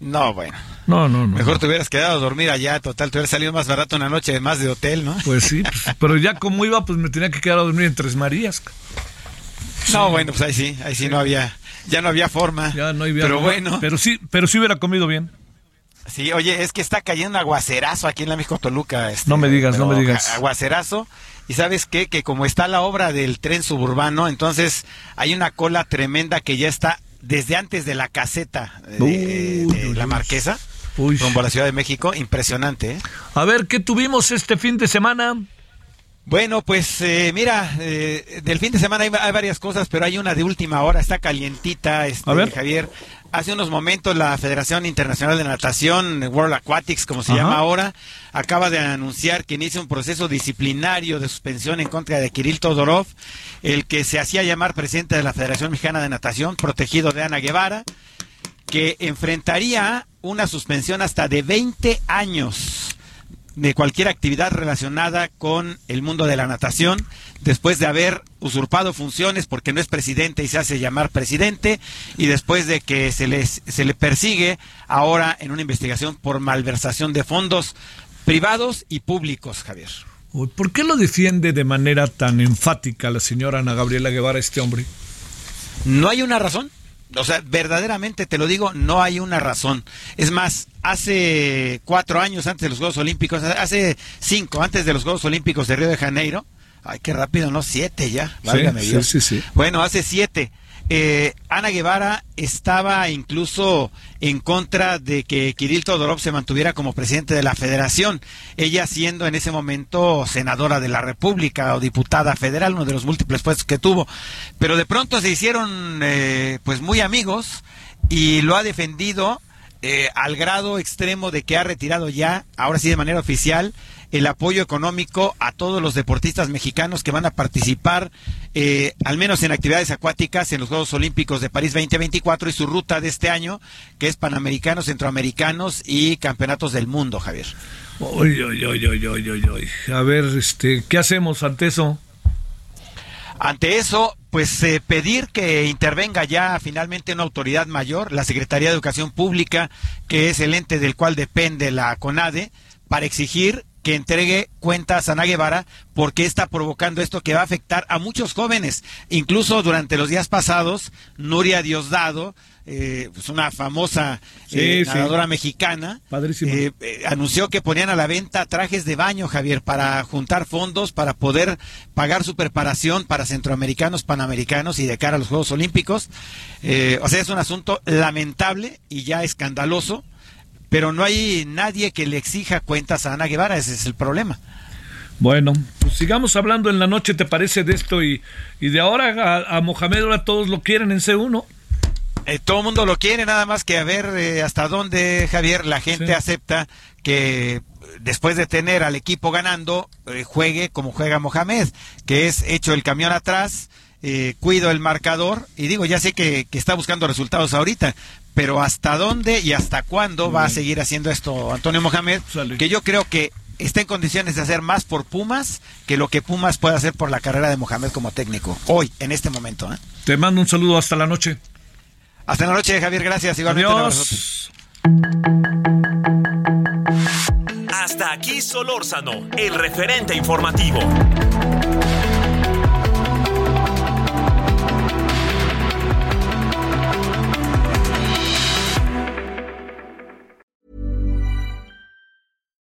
No, bueno. No, no, no. Mejor te hubieras quedado a dormir allá, total, te hubieras salido más barato una noche más de hotel, ¿no? Pues sí, pues, pero ya como iba, pues me tenía que quedar a dormir en Tres Marías. No, bueno, pues ahí sí, ahí sí no había ya no había forma. Ya no había Pero bueno. Pero sí, pero sí hubiera comido bien. Sí, oye, es que está cayendo un aguacerazo aquí en la México Toluca. Este, no me digas, no me digas. Aguacerazo. Y sabes qué? Que como está la obra del tren suburbano, entonces hay una cola tremenda que ya está desde antes de la caseta de, la Marquesa, Uy. rumbo a la Ciudad de México. Impresionante, ¿eh? A ver, ¿qué tuvimos este fin de semana? Bueno, pues eh, mira, eh, del fin de semana hay, varias cosas, pero hay una de última hora, está calientita, este, Javier. Hace unos momentos la Federación Internacional de Natación, World Aquatics, como se llama ahora, acaba de anunciar que inicia un proceso disciplinario de suspensión en contra de Kirill Todorov, el que se hacía llamar presidente de la Federación Mexicana de Natación, protegido de Ana Guevara, que enfrentaría una suspensión hasta de 20 años de cualquier actividad relacionada con el mundo de la natación, después de haber usurpado funciones porque no es presidente y se hace llamar presidente, y después de que se, les, se le persigue ahora en una investigación por malversación de fondos privados y públicos, Javier. ¿Por qué lo defiende de manera tan enfática la señora Ana Gabriela Guevara este hombre? No hay una razón o sea, verdaderamente te lo digo, no hay una razón. Es más, hace cuatro años antes de los Juegos Olímpicos, hace cinco antes de los Juegos Olímpicos de Río de Janeiro, ay, qué rápido, ¿no? Siete ya, válgame Dios. Sí, sí, bueno, hace siete. Eh, Ana Guevara estaba incluso en contra de que Kirill Todorov se mantuviera como presidente de la federación, ella siendo en ese momento senadora de la República o diputada federal, uno de los múltiples puestos que tuvo. Pero de pronto se hicieron eh, pues muy amigos y lo ha defendido eh, al grado extremo de que ha retirado ya, ahora sí de manera oficial, el apoyo económico a todos los deportistas mexicanos que van a participar, eh, al menos en actividades acuáticas, en los Juegos Olímpicos de París 2024 y su ruta de este año, que es Panamericanos, Centroamericanos y Campeonatos del Mundo, Javier. A ver, este, ¿qué hacemos ante eso? Ante eso, pues eh, pedir que intervenga ya finalmente una autoridad mayor, la Secretaría de Educación Pública, que es el ente del cual depende la CONADE, para exigir que entregue cuentas a Ana Guevara porque está provocando esto que va a afectar a muchos jóvenes. Incluso durante los días pasados, Nuria Diosdado, eh, pues una famosa eh, nadadora mexicana, eh, eh, anunció que ponían a la venta trajes de baño, Javier, para juntar fondos, para poder pagar su preparación para centroamericanos, panamericanos y de cara a los Juegos Olímpicos. o sea, es un asunto lamentable y ya escandaloso pero no hay nadie que le exija cuentas a Ana Guevara, ese es el problema. Bueno, pues sigamos hablando en la noche, ¿te parece de esto? Y, y de ahora a, Mohamed ahora todos lo quieren en C1. Eh, todo el mundo lo quiere, nada más que a ver eh, hasta dónde, Javier, la gente acepta que después de tener al equipo ganando, eh, juegue como juega Mohamed, que es hecho el camión atrás, cuido el marcador, y digo, ya sé que, que, está buscando resultados ahorita, pero hasta dónde y hasta cuándo va a seguir haciendo esto Antonio Mohamed, que yo creo que está en condiciones de hacer más por Pumas que lo que Pumas puede hacer por la carrera de Mohamed como técnico, hoy, en este momento. ¿eh? Te mando un saludo hasta la noche. Hasta la noche, Javier, gracias. Igualmente Adiós. Hasta aquí Solórzano, el referente informativo.